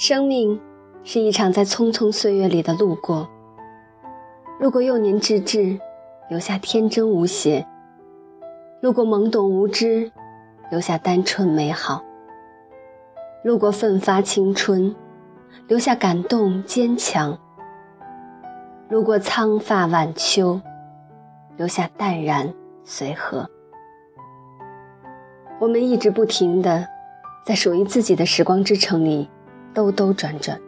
生命是一场在匆匆岁月里的路过。路过幼年稚稚，留下天真无邪；路过懵懂无知，留下单纯美好；路过奋发青春，留下感动坚强；路过苍发晚秋，留下淡然随和。我们一直不停的在属于自己的时光之城里。兜兜转转，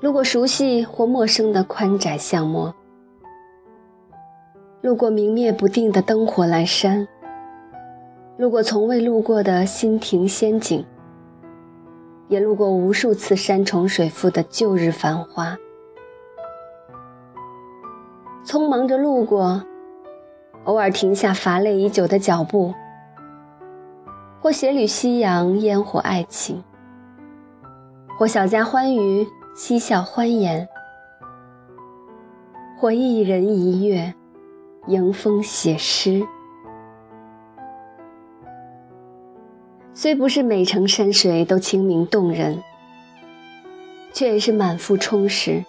路过熟悉或陌生的宽窄巷陌，路过明灭不定的灯火阑珊，路过从未路过的新亭仙景，也路过无数次山重水复的旧日繁华。匆忙着路过，偶尔停下乏累已久的脚步，或斜缕夕阳，烟火爱情。或小家欢娱，嬉笑欢颜；或一人一月，迎风写诗。虽不是每程山水都清明动人，却也是满腹充实；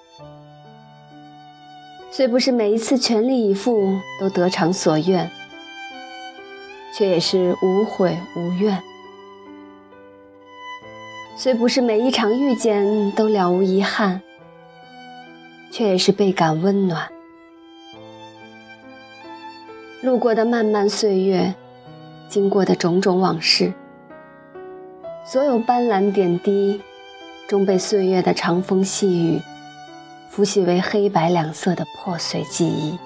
虽不是每一次全力以赴都得偿所愿，却也是无悔无怨。虽不是每一场遇见都了无遗憾，却也是倍感温暖。路过的漫漫岁月，经过的种种往事，所有斑斓点滴，终被岁月的长风细雨，拂洗为黑白两色的破碎记忆。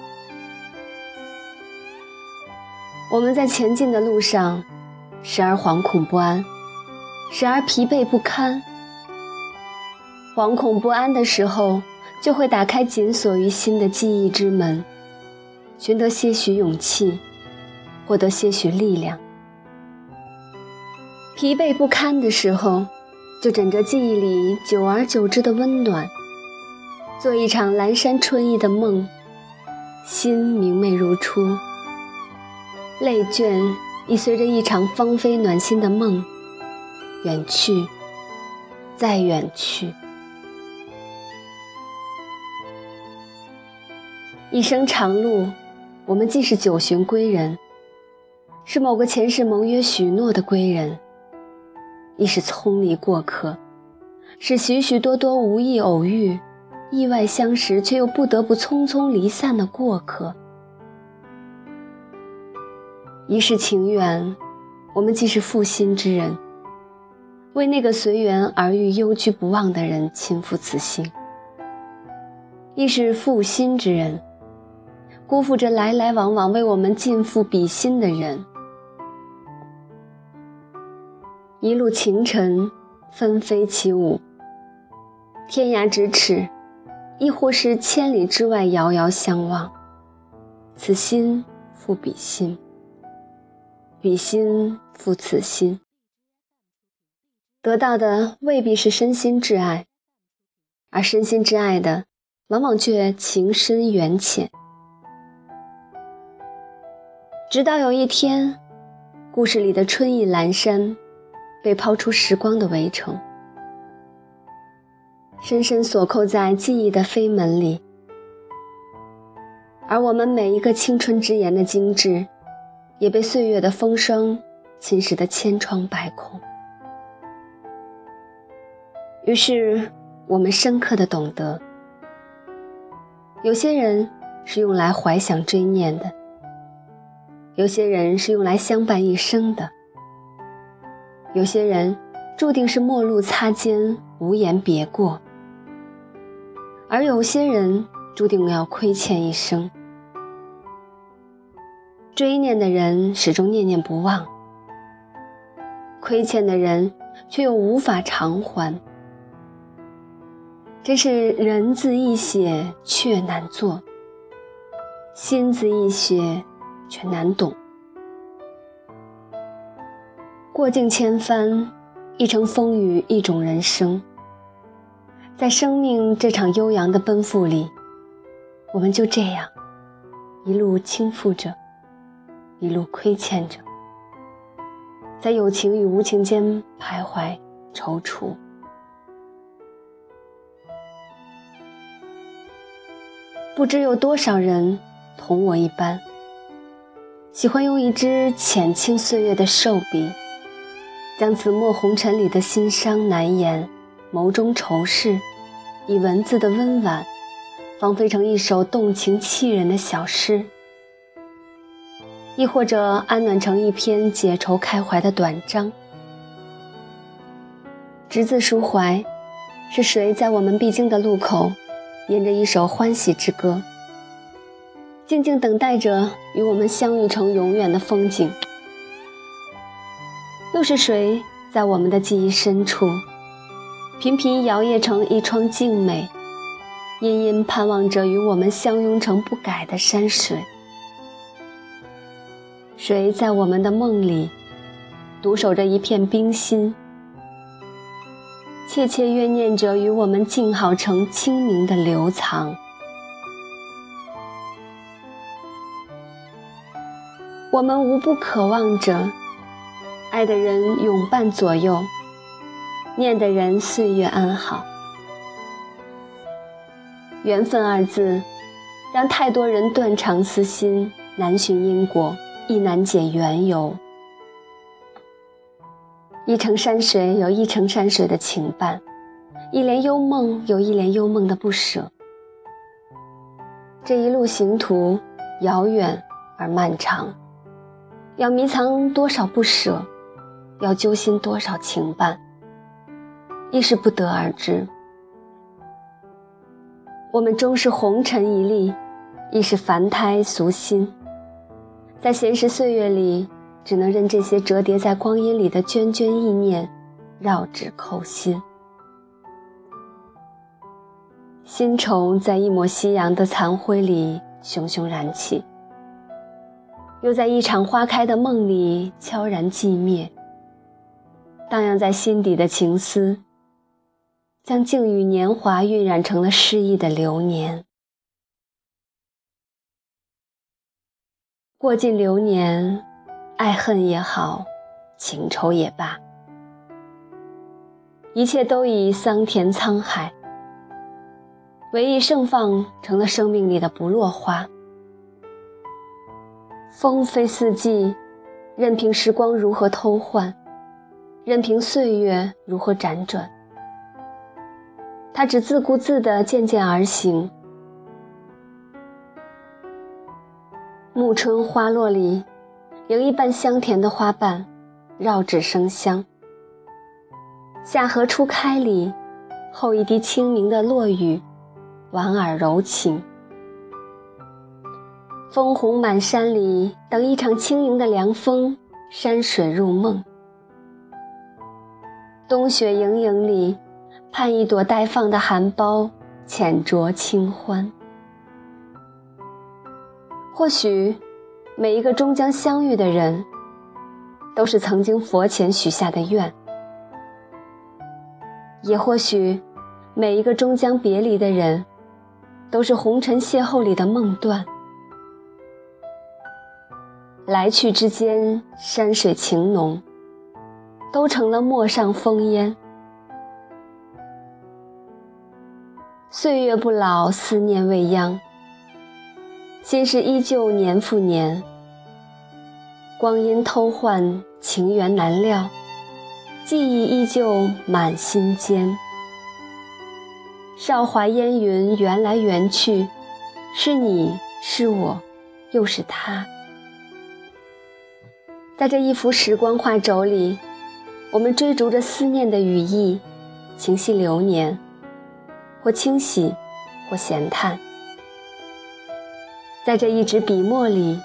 我们在前进的路上，时而惶恐不安。时而疲惫不堪，惶恐不安的时候，就会打开紧锁于心的记忆之门，寻得些许勇气，获得些许力量。疲惫不堪的时候，就枕着记忆里久而久之的温暖，做一场阑珊春意的梦，心明媚如初，泪倦亦随着一场芳菲暖心的梦。远去，再远去。一生长路，我们既是九旬归人，是某个前世盟约许诺的归人，亦是匆离过客，是许许多多无意偶遇、意外相识却又不得不匆匆离散的过客。一世情缘，我们既是负心之人。为那个随缘而遇、忧居不忘的人倾覆此心，亦是负心之人，辜负着来来往往为我们尽付比心的人。一路情尘纷飞起舞，天涯咫尺，亦或是千里之外遥遥相望。此心付彼心，彼心付此心。得到的未必是身心挚爱，而身心挚爱的，往往却情深缘浅。直到有一天，故事里的春意阑珊，被抛出时光的围城，深深锁扣在记忆的飞门里，而我们每一个青春之言的精致，也被岁月的风霜侵蚀得千疮百孔。于是，我们深刻的懂得，有些人是用来怀想追念的，有些人是用来相伴一生的，有些人注定是陌路擦肩，无言别过，而有些人注定要亏欠一生。追念的人始终念念不忘，亏欠的人却又无法偿还。真是人字易写却难做，心字易写却难懂。过尽千帆，一程风雨，一种人生。在生命这场悠扬的奔赴里，我们就这样一路倾覆着，一路亏欠着，在有情与无情间徘徊踌躇。不知有多少人同我一般，喜欢用一支浅清岁月的瘦笔，将紫陌红尘里的心伤难言、眸中愁事，以文字的温婉，放飞成一首动情气人的小诗，亦或者安暖成一篇解愁开怀的短章。执子抒怀，是谁在我们必经的路口？吟着一首欢喜之歌，静静等待着与我们相遇成永远的风景。又是谁在我们的记忆深处，频频摇曳成一窗静美，殷殷盼望着与我们相拥成不改的山水？谁在我们的梦里，独守着一片冰心？切切怨念着与我们静好成清明的流藏，我们无不渴望着爱的人永伴左右，念的人岁月安好。缘分二字，让太多人断肠思心，难寻因果，亦难解缘由。一程山水有一程山水的情伴，一帘幽梦有一帘幽梦的不舍。这一路行途遥远而漫长，要迷藏多少不舍，要揪心多少情伴，亦是不得而知。我们终是红尘一粒，亦是凡胎俗心，在闲时岁月里。只能任这些折叠在光阴里的涓涓意念绕指扣心，新愁在一抹夕阳的残灰里熊熊燃起，又在一场花开的梦里悄然寂灭。荡漾在心底的情思，将静与年华晕染成了诗意的流年。过尽流年。爱恨也好，情仇也罢，一切都已桑田沧海，唯一盛放成了生命里的不落花。风飞四季，任凭时光如何偷换，任凭岁月如何辗转，它只自顾自地渐渐而行。暮春花落里。迎一半香甜的花瓣，绕指生香。夏荷初开里，后一滴清明的落雨，莞尔柔情。枫红满山里，等一场轻盈的凉风，山水入梦。冬雪盈盈里，盼一朵待放的含苞，浅酌清欢。或许。每一个终将相遇的人，都是曾经佛前许下的愿；也或许，每一个终将别离的人，都是红尘邂逅里的梦断。来去之间，山水情浓，都成了陌上风烟。岁月不老，思念未央。心事依旧年复年，光阴偷换，情缘难料，记忆依旧满心间。少华烟云缘来缘去，是你是我，又是他。在这一幅时光画轴里，我们追逐着思念的羽翼，情系流年，或清喜，或闲叹。在这一纸笔墨里，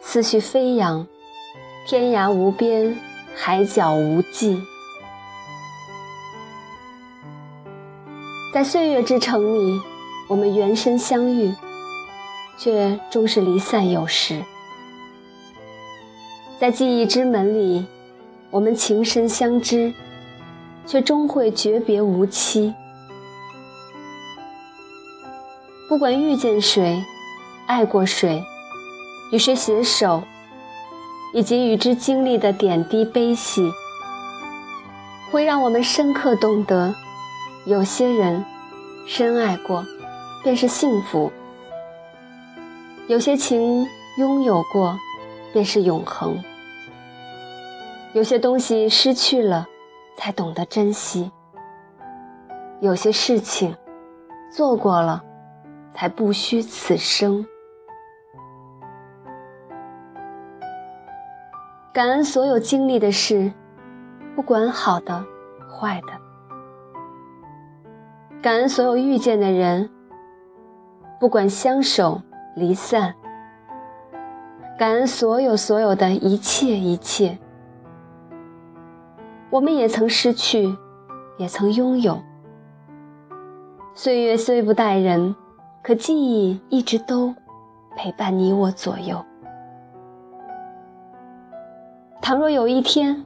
思绪飞扬，天涯无边，海角无际。在岁月之城里，我们缘深相遇，却终是离散有时。在记忆之门里，我们情深相知，却终会诀别无期。不管遇见谁。爱过谁，与谁携手，以及与之经历的点滴悲喜，会让我们深刻懂得，有些人深爱过，便是幸福；有些情拥有过，便是永恒；有些东西失去了，才懂得珍惜；有些事情做过了，才不虚此生。感恩所有经历的事，不管好的坏的；感恩所有遇见的人，不管相守。离散，感恩所有所有的一切一切。我们也曾失去，也曾拥有。岁月虽不待人，可记忆一直都陪伴你我左右。倘若有一天，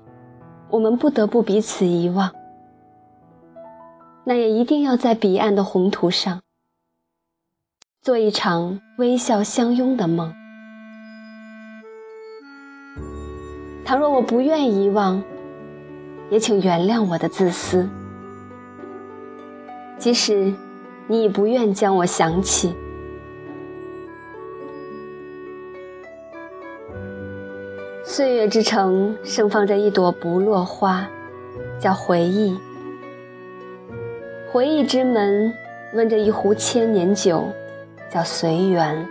我们不得不彼此遗忘，那也一定要在彼岸的宏图上。做一场微笑相拥的梦。倘若我不愿遗忘，也请原谅我的自私。即使你已不愿将我想起，岁月之城盛放着一朵不落花，叫回忆。回忆之门温着一壶千年酒。叫随缘，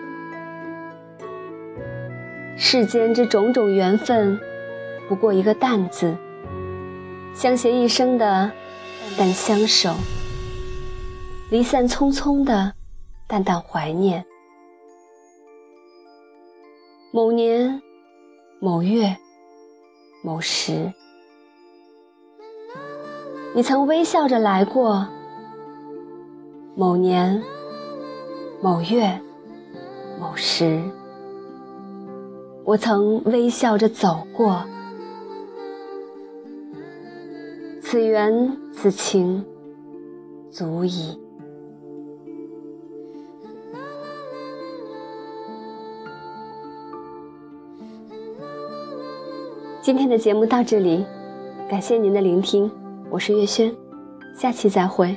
世间之种种缘分，不过一个淡字，相携一生的淡淡相守，离散匆匆的淡淡怀念。某年某月某时，你曾微笑着来过。某年。某月某时，我曾微笑着走过。此缘此情，足矣。今天的节目到这里，感谢您的聆听，我是月轩，下期再会。